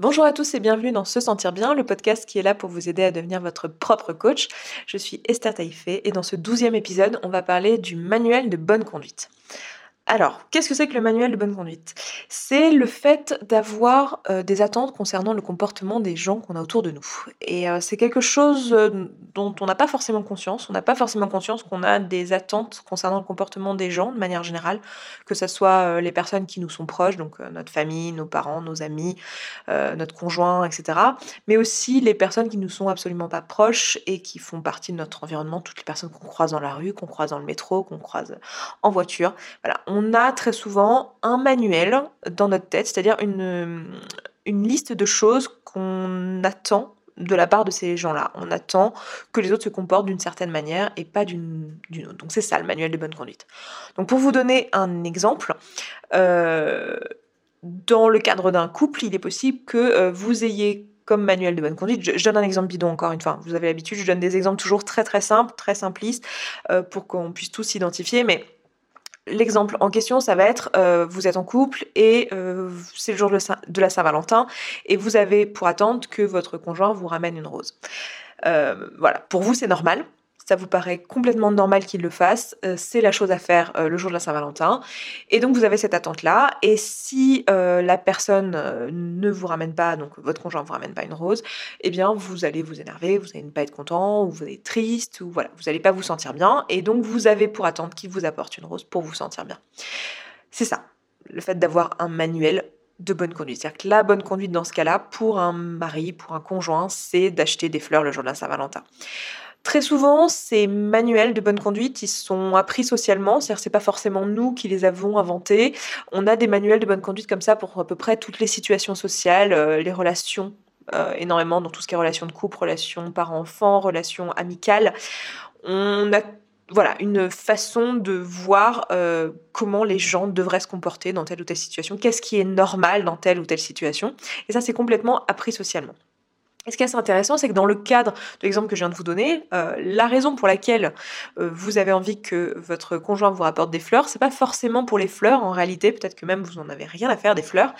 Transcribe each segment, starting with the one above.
Bonjour à tous et bienvenue dans Se Sentir Bien, le podcast qui est là pour vous aider à devenir votre propre coach. Je suis Esther Taïfé et dans ce douzième épisode, on va parler du manuel de bonne conduite. Alors, qu'est-ce que c'est que le manuel de bonne conduite? C'est le fait d'avoir euh, des attentes concernant le comportement des gens qu'on a autour de nous. Et euh, c'est quelque chose euh, dont on n'a pas forcément conscience. On n'a pas forcément conscience qu'on a des attentes concernant le comportement des gens de manière générale, que ce soit les personnes qui nous sont proches, donc notre famille, nos parents, nos amis, notre conjoint, etc. Mais aussi les personnes qui nous sont absolument pas proches et qui font partie de notre environnement, toutes les personnes qu'on croise dans la rue, qu'on croise dans le métro, qu'on croise en voiture. Voilà, a très souvent un manuel dans notre tête, c'est-à-dire une, une liste de choses qu'on attend de la part de ces gens-là. On attend que les autres se comportent d'une certaine manière et pas d'une autre. Donc c'est ça le manuel de bonne conduite. Donc pour vous donner un exemple, euh, dans le cadre d'un couple, il est possible que euh, vous ayez comme manuel de bonne conduite. Je, donne un exemple bidon encore une fois. Vous avez l'habitude, je donne des exemples toujours très très simples, très simplistes, euh, pour qu'on puisse tous s'identifier. Mais L'exemple en question, ça va être euh, vous êtes en couple et euh, c'est le jour de, la Saint-Valentin et vous avez pour attendre que votre conjoint vous ramène une rose. Euh, voilà, pour vous c'est normal ça vous paraît complètement normal qu'il le fasse, euh, c'est la chose à faire euh, le jour de la Saint-Valentin. Et donc vous avez cette attente-là. Et si euh, la personne ne vous ramène pas, donc votre conjoint ne vous ramène pas une rose, eh bien vous allez vous énerver, vous allez ne pas être content, ou vous allez être triste, ou voilà, vous n'allez pas vous sentir bien. Et donc vous avez pour attendre qu'il vous apporte une rose pour vous sentir bien. C'est ça, le fait d'avoir un manuel de bonne conduite. C'est-à-dire que la bonne conduite dans ce cas-là, pour un mari, pour un conjoint, c'est d'acheter des fleurs le jour de la Saint-Valentin. Très souvent, ces manuels de bonne conduite, ils sont appris socialement, c'est-à-dire c'est pas forcément nous qui les avons inventés. On a des manuels de bonne conduite comme ça pour à peu près toutes les situations sociales, euh, les relations euh, énormément dans tout ce qui est relations de couple, relations parents-enfants, relations amicales. On a voilà une façon de voir euh, comment les gens devraient se comporter dans telle ou telle situation, qu'est-ce qui est normal dans telle ou telle situation. Et ça, c'est complètement appris socialement. Et ce qui est assez intéressant, c'est que dans le cadre de l'exemple que je viens de vous donner, euh, la raison pour laquelle euh, vous avez envie que votre conjoint vous rapporte des fleurs, c'est pas forcément pour les fleurs en réalité, peut-être que même vous n'en avez rien à faire des fleurs,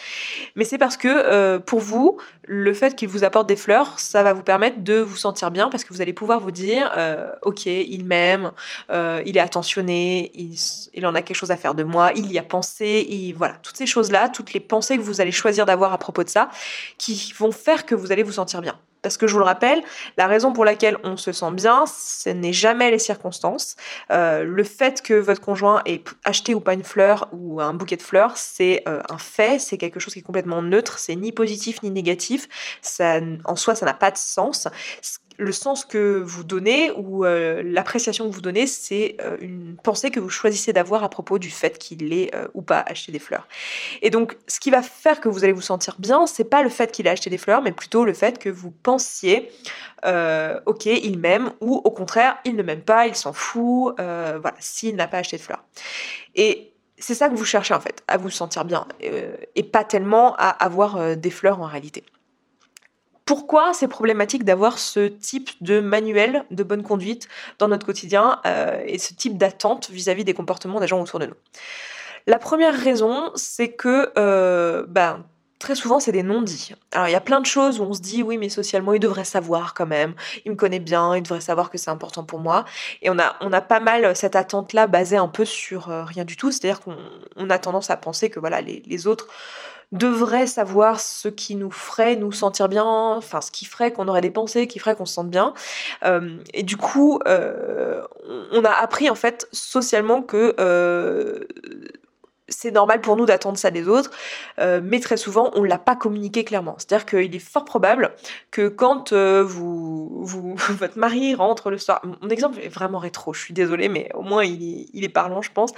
mais c'est parce que euh, pour vous, le fait qu'il vous apporte des fleurs, ça va vous permettre de vous sentir bien parce que vous allez pouvoir vous dire, ok, il m'aime, il est attentionné, il, en a quelque chose à faire de moi, il y a pensé, il, voilà, toutes ces choses-là, toutes les pensées que vous allez choisir d'avoir à propos de ça, qui vont faire que vous allez vous sentir bien. Parce que je vous le rappelle, la raison pour laquelle on se sent bien, ce n'est jamais les circonstances. Euh, le fait que votre conjoint ait acheté ou pas une fleur ou un bouquet de fleurs, c'est euh, un fait, c'est quelque chose qui est complètement neutre, c'est ni positif ni négatif. Ça, en soi, ça n'a pas de sens le sens que vous donnez ou euh, l'appréciation que vous donnez, c'est euh, une pensée que vous choisissez d'avoir à propos du fait qu'il ait euh, ou pas acheté des fleurs. Et donc, ce qui va faire que vous allez vous sentir bien, c'est pas le fait qu'il ait acheté des fleurs, mais plutôt le fait que vous pensiez, ok, il m'aime, ou au contraire, il ne m'aime pas, il s'en fout, voilà, s'il n'a pas acheté de fleurs. Et c'est ça que vous cherchez en fait, à vous sentir bien, et pas tellement à avoir des fleurs en réalité. Pourquoi c'est problématique d'avoir ce type de manuel de bonne conduite dans notre quotidien euh, et ce type d'attente vis-à-vis des comportements des gens autour de nous? La première raison, c'est que euh, ben, très souvent, c'est des non-dits. Alors, il y a plein de choses où on se dit, oui, mais socialement, il devrait savoir quand même. Il me connaît bien, il devrait savoir que c'est important pour moi. Et on a, on a pas mal cette attente-là basée un peu sur euh, rien du tout. C'est-à-dire qu'on a tendance à penser que voilà, les, autres devrait savoir ce qui nous ferait nous sentir bien, enfin ce qui ferait qu'on aurait des pensées, qui ferait qu'on se sente bien. Euh, et du coup, euh, on a appris en fait socialement que c'est normal pour nous d'attendre ça des autres, euh, mais très souvent on l'a pas communiqué clairement. C'est-à-dire qu'il est fort probable que quand euh, vous, votre mari rentre le soir, mon exemple est vraiment rétro, je suis désolée, mais au moins il est, il est parlant, je pense.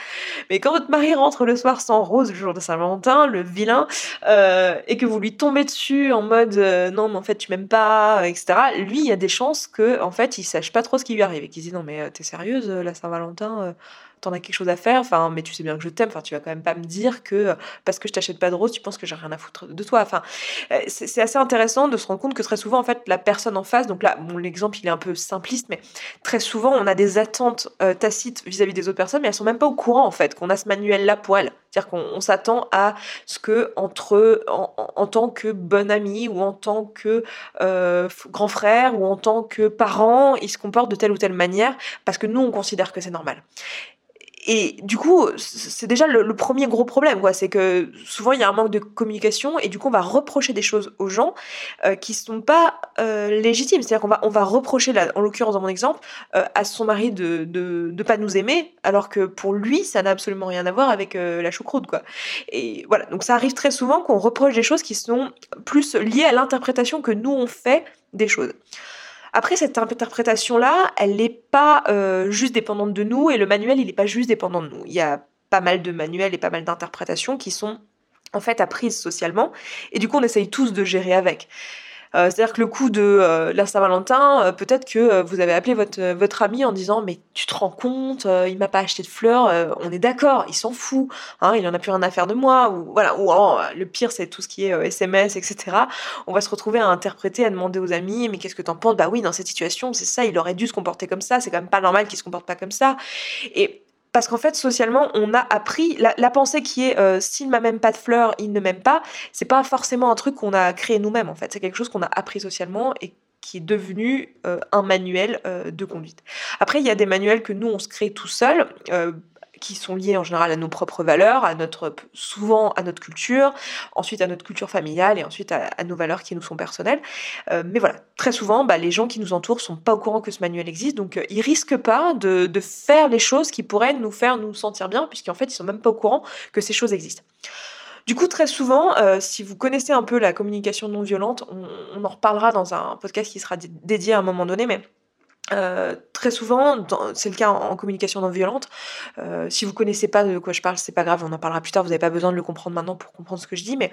Mais quand votre mari rentre le soir sans rose le jour de Saint-Valentin, le vilain, euh, et que vous lui tombez dessus en mode non mais en fait tu m'aimes pas, etc. Lui il y a des chances que en fait il sache pas trop ce qui lui arrive et qu'il se dit non mais t'es sérieuse la Saint-Valentin t'en as quelque chose à faire, enfin, mais tu sais bien que je t'aime, enfin, tu vas quand même pas me dire que euh, parce que je t'achète pas de rose, tu penses que j'ai rien à foutre de toi. Enfin, euh, c'est assez intéressant de se rendre compte que très souvent, en fait, la personne en face, donc là, bon, l'exemple il est un peu simpliste, mais très souvent, on a des attentes euh, tacites vis-à-vis des autres personnes, mais elles sont même pas au courant, en fait, qu'on a ce manuel-là pour elles. C'est-à-dire qu'on s'attend à ce que entre en, tant que bon ami ou en tant que grand frère ou en tant que parent, ils se comportent de telle ou telle manière parce que nous on considère que c'est normal. Et du coup, c'est déjà le, premier gros problème, quoi. C'est que souvent il y a un manque de communication et du coup on va reprocher des choses aux gens euh, qui sont pas euh, légitimes. C'est-à-dire qu'on va on va reprocher, là, en l'occurrence dans mon exemple, euh, à son mari de, de de pas nous aimer, alors que pour lui ça n'a absolument rien à voir avec la choucroute, quoi. Et voilà, donc ça arrive très souvent qu'on reproche des choses qui sont plus liées à l'interprétation que nous on fait des choses. Après, cette interprétation-là, elle n'est pas euh, juste dépendante de nous et le manuel, il n'est pas juste dépendant de nous. Il y a pas mal de manuels et pas mal d'interprétations qui sont en fait apprises socialement et du coup on essaye tous de gérer avec. Euh, c'est-à-dire que le coup de euh, la Saint-Valentin, euh, peut-être que vous avez appelé votre, votre ami en disant mais tu te rends compte, il m'a pas acheté de fleurs, on est d'accord, il s'en fout, hein, il en a plus rien à faire de moi, ou voilà, ou oh, le pire c'est tout ce qui est SMS, etc. On va se retrouver à interpréter, à demander aux amis mais qu'est-ce que t'en penses? Bah oui, dans cette situation, c'est ça, il aurait dû se comporter comme ça, c'est quand même pas normal qu'il se comporte pas comme ça. Et parce qu'en fait, socialement, on a appris la, pensée qui est euh, s'il m'a même pas de fleurs, il ne m'aime pas. C'est pas forcément un truc qu'on a créé nous-mêmes en fait. C'est quelque chose qu'on a appris socialement et qui est devenu euh, un manuel euh, de conduite. Après, il y a des manuels que nous on se crée tout seul qui sont liés en général à nos propres valeurs, à notre, souvent à notre culture, ensuite à notre culture familiale et ensuite à, nos valeurs qui nous sont personnelles. Mais voilà, très souvent, bah, les gens qui nous entourent sont pas au courant que ce manuel existe, donc euh, ils risquent pas de, faire les choses qui pourraient nous faire nous sentir bien, puisqu'en fait ils sont même pas au courant que ces choses existent. Du coup, très souvent, euh, si vous connaissez un peu la communication non violente, on, on, en reparlera dans un podcast qui sera dédié à un moment donné, mais euh, très souvent, c'est le cas en, communication non violente. Euh, si vous connaissez pas de quoi je parle, c'est pas grave, on en parlera plus tard. Vous n'avez pas besoin de le comprendre maintenant pour comprendre ce que je dis. Mais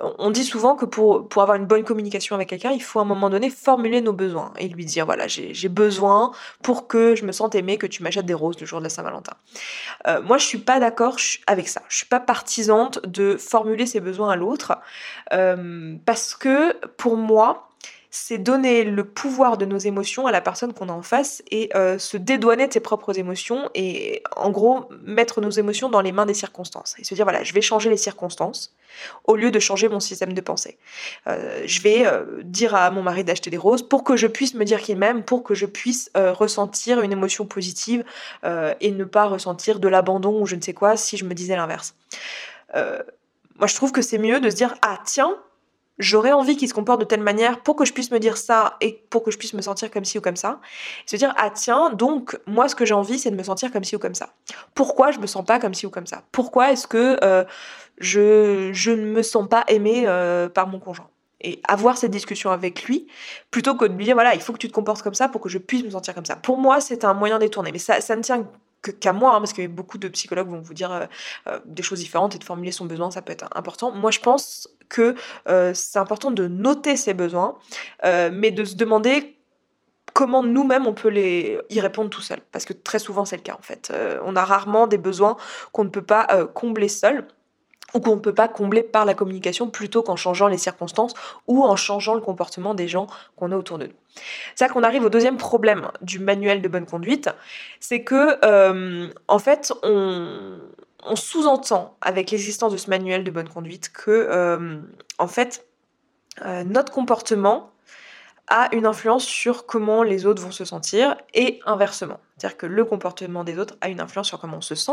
on dit souvent que pour, pour avoir une bonne communication avec quelqu'un, il faut à un moment donné formuler nos besoins et lui dire voilà, j'ai besoin pour que je me sente aimé que tu m'achètes des roses le jour de la Saint-Valentin. Euh, moi, je suis pas d'accord avec ça. Je suis pas partisante de formuler ses besoins à l'autre parce que pour moi, c'est donner le pouvoir de nos émotions à la personne qu'on a en face et euh, se dédouaner de ses propres émotions et en gros mettre nos émotions dans les mains des circonstances et se dire voilà je vais changer les circonstances au lieu de changer mon système de pensée. Euh, je vais euh, dire à mon mari d'acheter des roses pour que je puisse me dire qu'il m'aime, pour que je puisse ressentir une émotion positive et ne pas ressentir de l'abandon ou je ne sais quoi si je me disais l'inverse. moi je trouve que c'est mieux de se dire ah tiens j'aurais envie qu'il se comporte de telle manière pour que je puisse me dire ça et pour que je puisse me sentir comme ci ou comme ça. Se dire, ah tiens, donc moi ce que j'ai envie c'est de me sentir comme ci ou comme ça. Pourquoi je me sens pas comme ci ou comme ça? Pourquoi est-ce que euh, je, je ne me sens pas aimée euh, par mon conjoint? Et avoir cette discussion avec lui plutôt que de lui dire voilà il faut que tu te comportes comme ça pour que je puisse me sentir comme ça. Pour moi c'est un moyen détourné mais ça, ça ne tient qu'à moi, hein, parce que beaucoup de psychologues vont vous dire euh, euh, des choses différentes et de formuler son besoin, ça peut être important. Moi, je pense que euh, c'est important de noter ses besoins, mais de se demander comment nous-mêmes on peut les y répondre tout seul, parce que très souvent c'est le cas en fait. on a rarement des besoins qu'on ne peut pas combler seul ou qu'on ne peut pas combler par la communication plutôt qu'en changeant les circonstances ou en changeant le comportement des gens qu'on a autour de nous. C'est là qu'on arrive au deuxième problème du manuel de bonne conduite, c'est que euh, en fait on, sous-entend avec l'existence de ce manuel de bonne conduite que euh, en fait euh, notre comportement a une influence sur comment les autres vont se sentir et inversement. C'est-à-dire que le comportement des autres a une influence sur comment on se sent,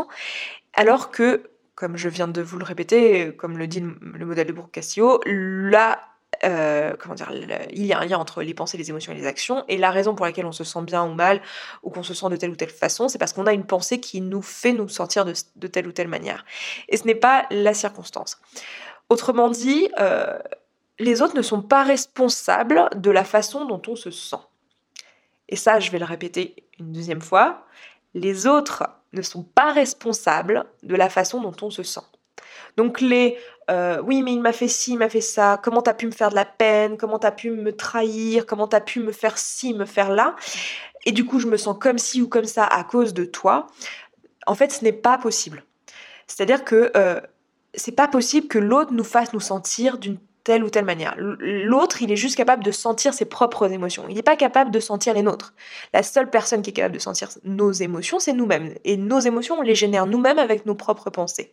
alors que comme je viens de vous le répéter, comme le dit le, modèle de Brooke-Castillo, là, euh, comment dire, il y a un lien entre les pensées, les émotions et les actions, et la raison pour laquelle on se sent bien ou mal, ou qu'on se sent de telle ou telle façon, c'est parce qu'on a une pensée qui nous fait nous sentir de, telle ou telle manière. Et ce n'est pas la circonstance. Autrement dit, euh, les autres ne sont pas responsables de la façon dont on se sent. Et ça, je vais le répéter une deuxième fois, les autres ne sont pas responsables de la façon dont on se sent. Donc les euh, oui mais il m'a fait ci, il m'a fait ça, comment t'as pu me faire de la peine, comment t'as pu me trahir, comment t'as pu me faire ci, me faire là, et du coup je me sens comme ci ou comme ça à cause de toi. En fait, ce n'est pas possible. C'est-à-dire que euh, c'est pas possible que l'autre nous fasse nous sentir d'une telle ou telle manière. L'autre, il est juste capable de sentir ses propres émotions. Il n'est pas capable de sentir les nôtres. La seule personne qui est capable de sentir nos émotions, c'est nous-mêmes. Et nos émotions, on les génère nous-mêmes avec nos propres pensées.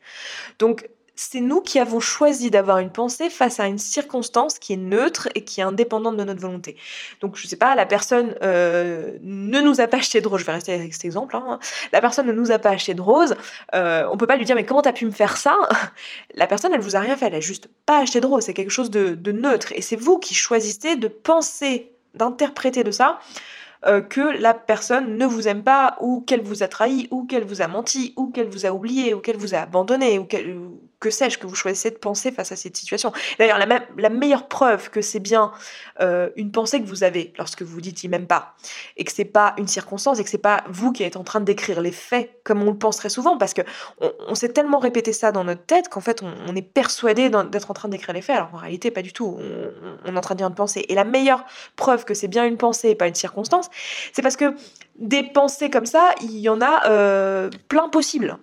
Donc, c'est nous qui avons choisi d'avoir une pensée face à une circonstance qui est neutre et qui est indépendante de notre volonté. Donc, je sais pas, la personne euh, ne nous a pas acheté de rose, je vais rester avec cet exemple, hein. la personne ne nous a pas acheté de rose, euh, on peut pas lui dire, mais comment t'as pu me faire ça? La personne, elle vous a rien fait, elle a juste pas acheté de rose, c'est quelque chose de, neutre. Et c'est vous qui choisissez de penser, d'interpréter de ça euh, que la personne ne vous aime pas, ou qu'elle vous a trahi, ou qu'elle vous a menti, ou qu'elle vous a oublié, ou qu'elle vous a abandonné, ou que sais-je que vous choisissez de penser face à cette situation. D'ailleurs, la, la, meilleure preuve que c'est bien euh, une pensée que vous avez lorsque vous dites il m'aime pas, et que c'est pas une circonstance, et que c'est pas vous qui êtes en train décrire les faits comme on le pense très souvent, parce que on, s'est tellement répété ça dans notre tête qu'en fait on, est persuadé d'être en train décrire les faits, alors en réalité pas du tout. On, est en train de dire une pensée. Et la meilleure preuve que c'est bien une pensée et pas une circonstance, c'est parce que des pensées comme ça, il y en a euh, plein possible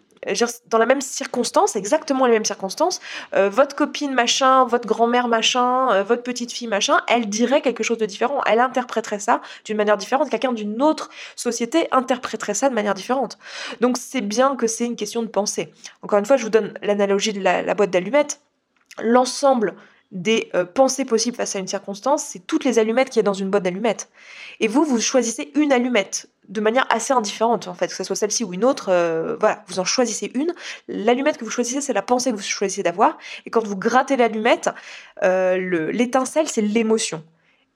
dans la même circonstance, exactement les mêmes circonstances, euh, votre copine machin, votre grand-mère machin, euh, votre petite fille machin, elle dirait quelque chose de différent, elle interpréterait ça d'une manière différente, quelqu'un d'une autre société interpréterait ça de manière différente. Donc c'est bien que c'est une question de pensée. Encore une fois, je vous donne l'analogie de la boîte d'allumettes. L'ensemble des euh, pensées possibles face à une circonstance, c'est toutes les allumettes qu'il y a dans une boîte d'allumettes. Et vous, vous choisissez une allumette de manière assez indifférente, en fait, que ce soit celle-ci ou une autre, euh, voilà, vous en choisissez une. L'allumette que vous choisissez, c'est la pensée que vous choisissez d'avoir. Et quand vous grattez l'allumette, euh, l'étincelle, c'est l'émotion.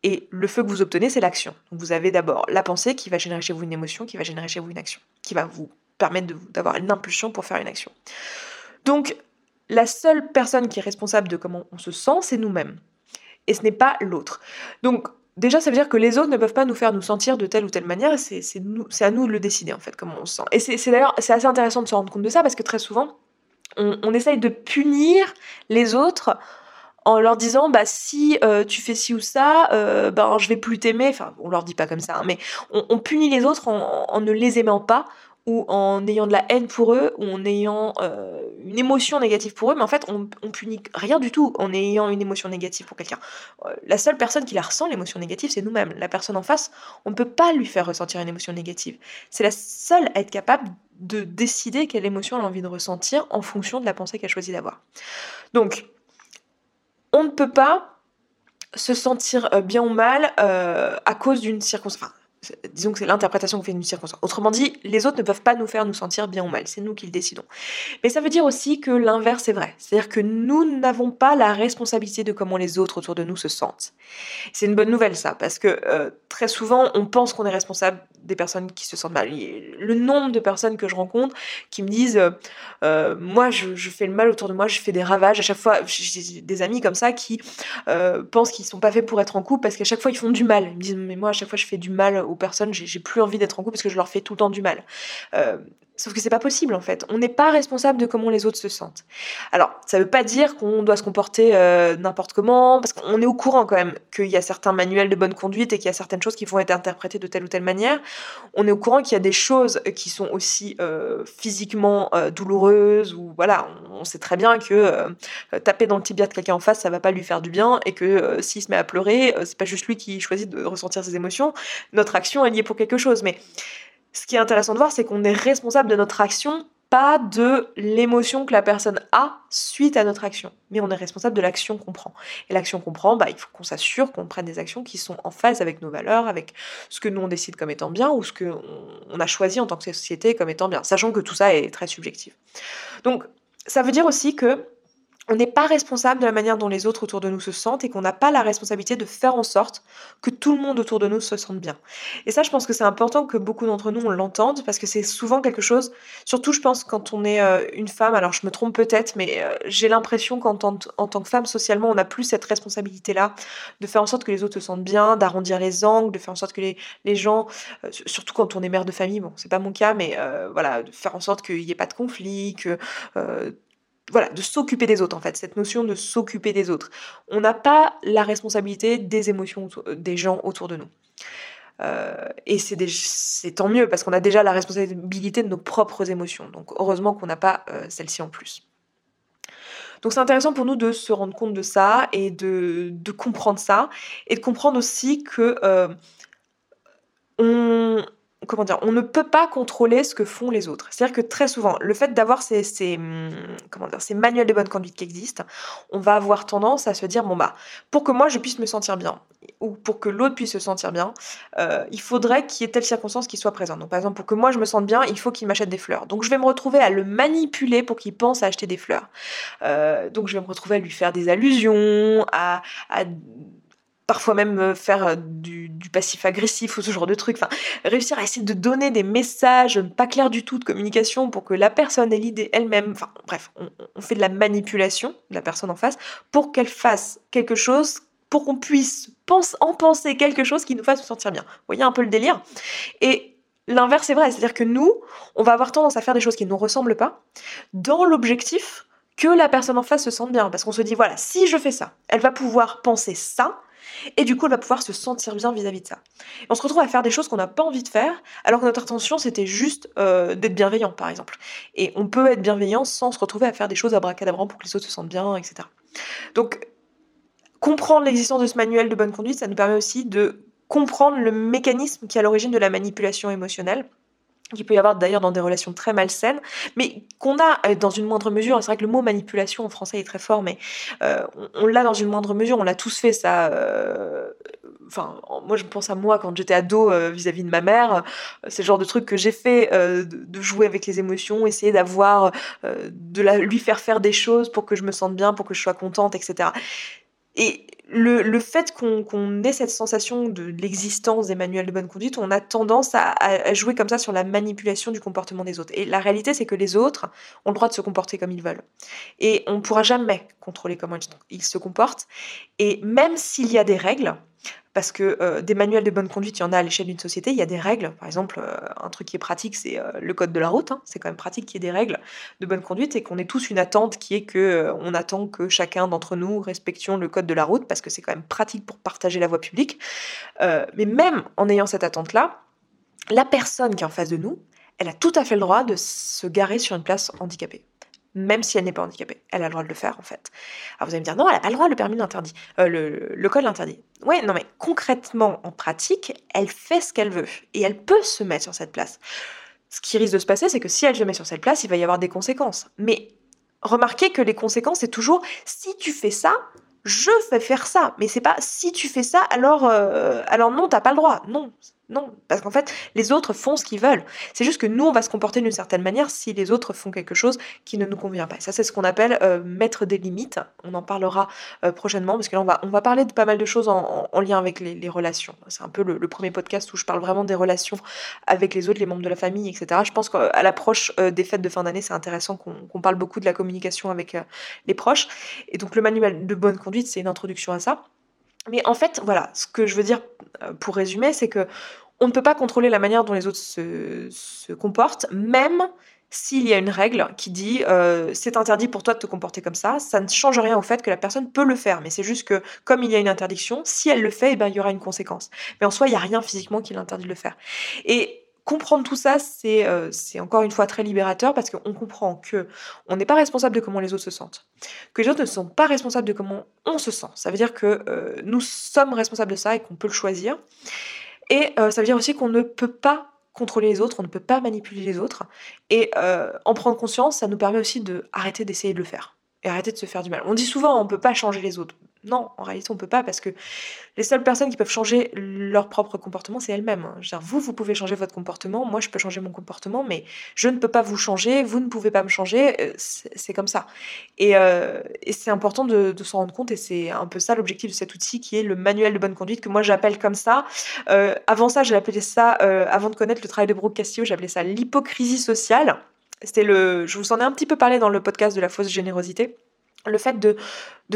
Et le feu que vous obtenez, c'est l'action. Vous avez d'abord la pensée qui va générer chez vous une émotion, qui va générer chez vous une action, qui va vous permettre d'avoir une impulsion pour faire une action. Donc la seule personne qui est responsable de comment on se sent, c'est nous-mêmes. Et ce n'est pas l'autre. Donc, déjà, ça veut dire que les autres ne peuvent pas nous faire nous sentir de telle ou telle manière, c'est à nous de le décider, en fait, comment on se sent. Et c'est d'ailleurs, assez intéressant de se rendre compte de ça, parce que très souvent, on, essaye de punir les autres en leur disant bah si euh, tu fais ci ou ça ben je vais plus t'aimer enfin on leur dit pas comme ça hein, mais on, punit les autres en, ne les aimant pas ou en ayant de la haine pour eux, ou en ayant euh, une émotion négative pour eux, mais en fait, on, punit rien du tout en ayant une émotion négative pour quelqu'un. Euh, la seule personne qui la ressent, l'émotion négative, c'est nous-mêmes. La personne en face, on ne peut pas lui faire ressentir une émotion négative. C'est la seule à être capable de décider quelle émotion elle a envie de ressentir en fonction de la pensée qu'elle choisit d'avoir. Donc, on ne peut pas se sentir euh, bien ou mal à cause d'une circonstance disons que c'est l'interprétation qu'on fait d'une circonstance. Autrement dit, les autres ne peuvent pas nous faire nous sentir bien ou mal, c'est nous qui le décidons. Mais ça veut dire aussi que l'inverse est vrai, c'est-à-dire que nous n'avons pas la responsabilité de comment les autres autour de nous se sentent. C'est une bonne nouvelle ça, parce que euh, très souvent on pense qu'on est responsable des personnes qui se sentent mal. Le nombre de personnes que je rencontre qui me disent, euh, euh, moi je, fais le mal autour de moi, je fais des ravages, à chaque fois, j'ai des amis comme ça qui pensent qu'ils sont pas faits pour être en couple parce qu'à chaque fois ils font du mal. Ils me disent, mais moi à chaque fois je fais du mal aux personnes, j'ai plus envie d'être en couple parce que je leur fais tout le temps du mal. Euh, Sauf que c'est pas possible en fait. On n'est pas responsable de comment les autres se sentent. Alors, ça veut pas dire qu'on doit se comporter euh, n'importe comment, parce qu'on est au courant quand même qu'il y a certains manuels de bonne conduite et qu'il y a certaines choses qui vont être interprétées de telle ou telle manière. On est au courant qu'il y a des choses qui sont aussi euh, physiquement euh, douloureuses, ou voilà, on, sait très bien que taper dans le tibia de quelqu'un en face, ça va pas lui faire du bien, et que s'il se met à pleurer, c'est pas juste lui qui choisit de ressentir ses émotions. Notre action est liée pour quelque chose, mais ce qui est intéressant de voir, c'est qu'on est responsable de notre action, pas de l'émotion que la personne a suite à notre action. Mais on est responsable de l'action qu'on prend. Et l'action qu'on prend, bah, il faut qu'on s'assure qu'on prenne des actions qui sont en phase avec nos valeurs, avec ce que nous on décide comme étant bien ou ce qu'on a choisi en tant que société comme étant bien, sachant que tout ça est très subjectif. Donc, ça veut dire aussi que on n'est pas responsable de la manière dont les autres autour de nous se sentent et qu'on n'a pas la responsabilité de faire en sorte que tout le monde autour de nous se sente bien. Et ça, je pense que c'est important que beaucoup d'entre nous on l'entende parce que c'est souvent quelque chose, surtout je pense quand on est euh, une femme, alors je me trompe peut-être, mais euh, j'ai l'impression qu'en tant, que femme socialement, on n'a plus cette responsabilité-là de faire en sorte que les autres se sentent bien, d'arrondir les angles, de faire en sorte que les, les gens, euh, surtout quand on est mère de famille, bon, c'est pas mon cas, mais voilà, de faire en sorte qu'il n'y ait pas de conflit, que voilà, de s'occuper des autres en fait, cette notion de s'occuper des autres. On n'a pas la responsabilité des émotions des gens autour de nous. et c'est tant mieux parce qu'on a déjà la responsabilité de nos propres émotions. Donc heureusement qu'on n'a pas celle-ci en plus. Donc c'est intéressant pour nous de se rendre compte de ça et de, comprendre ça et de comprendre aussi que on, comment dire, on ne peut pas contrôler ce que font les autres. C'est-à-dire que très souvent, le fait d'avoir hum, ces manuels de bonne conduite qui existent, on va avoir tendance à se dire, bon bah, pour que moi je puisse me sentir bien, ou pour que l'autre puisse se sentir bien, euh, il faudrait qu'il y ait telle circonstance qui soit présente. Donc par exemple, pour que moi je me sente bien, il faut qu'il m'achète des fleurs. Donc je vais me retrouver à le manipuler pour qu'il pense à acheter des fleurs. Euh, donc je vais me retrouver à lui faire des allusions, à, à parfois même euh, faire euh, du, passif agressif ou ce genre de truc. Enfin, réussir à essayer de donner des messages pas clairs du tout de communication pour que la personne ait l'idée elle-même. Enfin, bref, on, fait de la manipulation de la personne en face pour qu'elle fasse quelque chose, pour qu'on puisse pense, en penser quelque chose qui nous fasse se sentir bien. Vous voyez un peu le délire? Et l'inverse est vrai, c'est-à-dire que nous, on va avoir tendance à faire des choses qui ne nous ressemblent pas dans l'objectif que la personne en face se sente bien. Parce qu'on se dit, voilà, si je fais ça, elle va pouvoir penser ça, et du coup, elle va pouvoir se sentir bien vis-à-vis de ça. on se retrouve à faire des choses qu'on n'a pas envie de faire, alors que notre intention, c'était juste euh, d'être bienveillant, par exemple. Et on peut être bienveillant sans se retrouver à faire des choses à bracadabrant pour que les autres se sentent bien, etc. Donc, comprendre l'existence de ce manuel de bonne conduite, ça nous permet aussi de comprendre le mécanisme qui est à l'origine de la manipulation émotionnelle qu'il peut y avoir d'ailleurs dans des relations très malsaines, mais qu'on a euh, dans une moindre mesure. C'est vrai que le mot manipulation en français est très fort, mais euh, on, l'a dans une moindre mesure. On l'a tous fait ça. Euh, enfin, moi je pense à moi quand j'étais ado vis-à-vis de ma mère. C'est le genre de truc que j'ai fait, de, jouer avec les émotions, essayer d'avoir, de la, lui faire faire des choses pour que je me sente bien, pour que je sois contente, etc. Et le, fait qu'on ait cette sensation de l'existence des manuels de bonne conduite, on a tendance à, jouer comme ça sur la manipulation du comportement des autres. Et la réalité, c'est que les autres ont le droit de se comporter comme ils veulent. Et on ne pourra jamais contrôler comment ils se comportent. Et même s'il y a des règles, parce que euh, des manuels de bonne conduite, il y en a à l'échelle d'une société, il y a des règles. Par exemple, euh, un truc qui est pratique, c'est euh, le code de la route. Hein. C'est quand même pratique qu'il y ait des règles de bonne conduite et qu'on ait tous une attente qui est que on attend que chacun d'entre nous respections le code de la route parce que c'est quand même pratique pour partager la voie publique. mais même en ayant cette attente-là, la personne qui est en face de nous, elle a tout à fait le droit de se garer sur une place handicapée même si elle n'est pas handicapée. Elle a le droit de le faire, en fait. Alors vous allez me dire, non, elle n'a pas le droit, le permis l'interdit. Euh, le, code l'interdit. Ouais, non, mais concrètement, en pratique, elle fait ce qu'elle veut. Et elle peut se mettre sur cette place. Ce qui risque de se passer, c'est que si elle se met sur cette place, il va y avoir des conséquences. Mais remarquez que les conséquences, c'est toujours, si tu fais ça, je vais faire ça. Mais c'est pas, si tu fais ça, alors, euh, alors non, t'as pas le droit. Non, non, parce qu'en fait, les autres font ce qu'ils veulent. C'est juste que nous, on va se comporter d'une certaine manière si les autres font quelque chose qui ne nous convient pas. ça, c'est ce qu'on appelle euh, mettre des limites. On en parlera euh, prochainement, parce que là, on va, on va parler de pas mal de choses en, lien avec les, relations. C'est un peu le, premier podcast où je parle vraiment des relations avec les autres, les membres de la famille, etc. Je pense qu'à l'approche euh, des fêtes de fin d'année, c'est intéressant qu'on parle beaucoup de la communication avec les proches. Et donc, le manuel de bonne conduite, c'est une introduction à ça. Mais en fait, voilà, ce que je veux dire pour résumer, c'est que on ne peut pas contrôler la manière dont les autres se, comportent, même s'il y a une règle qui dit euh, c'est interdit pour toi de te comporter comme ça, ça ne change rien au fait que la personne peut le faire. Mais c'est juste que comme il y a une interdiction, si elle le fait, eh ben, il y aura une conséquence. Mais en soi, il n'y a rien physiquement qui l'interdit de le faire. Et comprendre tout ça, euh, c'est encore une fois très libérateur parce qu'on comprend que on n'est pas responsable de comment les autres se sentent, que les autres ne sont pas responsables de comment on se sent. Ça veut dire que euh, nous sommes responsables de ça et qu'on peut le choisir. Et euh, ça veut dire aussi qu'on ne peut pas contrôler les autres, on ne peut pas manipuler les autres. Et en prendre conscience, ça nous permet aussi de arrêter d'essayer de le faire et arrêter de se faire du mal. On dit souvent on ne peut pas changer les autres. Non, en réalité, on peut pas parce que les seules personnes qui peuvent changer leur propre comportement, c'est elles-mêmes. vous, vous pouvez changer votre comportement, moi, je peux changer mon comportement, mais je ne peux pas vous changer, vous ne pouvez pas me changer, euh, c'est comme ça. Euh, et, c'est important de, s'en rendre compte, et c'est un peu ça l'objectif de cet outil qui est le manuel de bonne conduite, que moi j'appelle comme ça. Euh, avant ça, j'appelais ça, avant de connaître le travail de Brooke Castillo, j'appelais ça l'hypocrisie sociale. C'était le, je vous en ai un petit peu parlé dans le podcast de la fausse générosité. Le fait de,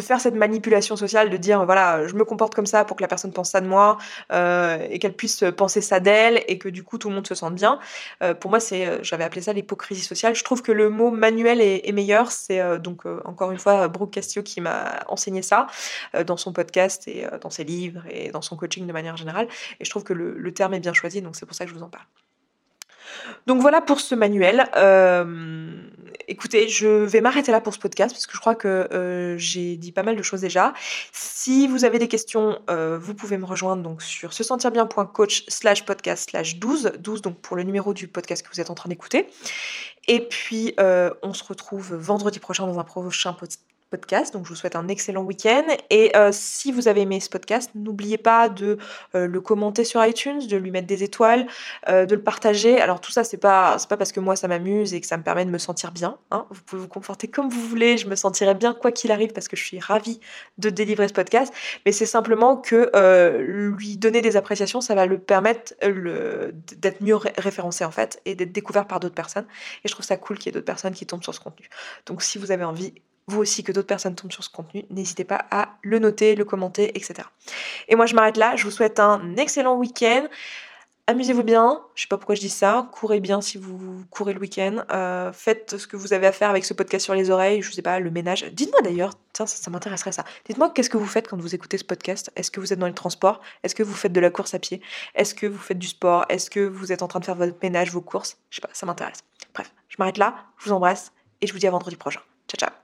faire cette manipulation sociale, de dire voilà, je me comporte comme ça pour que la personne pense ça de moi euh, et qu'elle puisse penser ça d'elle et que du coup tout le monde se sente bien. Euh, pour moi, c'est, euh, j'avais appelé ça l'hypocrisie sociale. Je trouve que le mot manuel est, meilleur. C'est donc encore une fois Brooke Castillo qui m'a enseigné ça dans son podcast et dans ses livres et dans son coaching de manière générale. Et je trouve que le, terme est bien choisi, donc c'est pour ça que je vous en parle. Donc voilà pour ce manuel. Écoutez, je vais m'arrêter là pour ce podcast parce que je crois que euh, j'ai dit pas mal de choses déjà. Si vous avez des questions, euh, vous pouvez me rejoindre donc sur se sentir bien.coach slash podcast slash 12, 12 donc pour le numéro du podcast que vous êtes en train d'écouter. Et puis on se retrouve vendredi prochain dans un prochain podcast Donc je vous souhaite un excellent week-end. Et euh, si vous avez aimé ce podcast, n'oubliez pas de euh, le commenter sur iTunes, de lui mettre des étoiles, euh, de le partager. Alors tout ça, c'est pas pas parce que moi ça m'amuse et que ça me permet de me sentir bien. Hein. Vous pouvez vous conforter comme vous voulez. Je me sentirai bien quoi qu'il arrive parce que je suis ravie de délivrer ce podcast. Mais c'est simplement que lui donner des appréciations, ça va le permettre d'être mieux référencé en fait et d'être découvert par d'autres personnes. Et je trouve ça cool qu'il y ait d'autres personnes qui tombent sur ce contenu. Donc si vous avez envie, vous aussi que d'autres personnes tombent sur ce contenu, n'hésitez pas à le noter, le commenter, etc. Et moi je m'arrête là, je vous souhaite un excellent week-end. Amusez-vous bien, je sais pas pourquoi je dis ça, courez bien si vous courez le week-end, euh, faites ce que vous avez à faire avec ce podcast sur les oreilles, je sais pas, le ménage. Dites-moi d'ailleurs, ça, ça m'intéresserait ça. Dites-moi qu'est-ce que vous faites quand vous écoutez ce podcast Est-ce que vous êtes dans les transports? Est-ce que vous faites de la course à pied? Est-ce que vous faites du sport? Est-ce que vous êtes en train de faire votre ménage, vos courses? Je sais pas, ça m'intéresse. Bref, je m'arrête là, je vous embrasse et je vous dis à vendredi prochain. Ciao ciao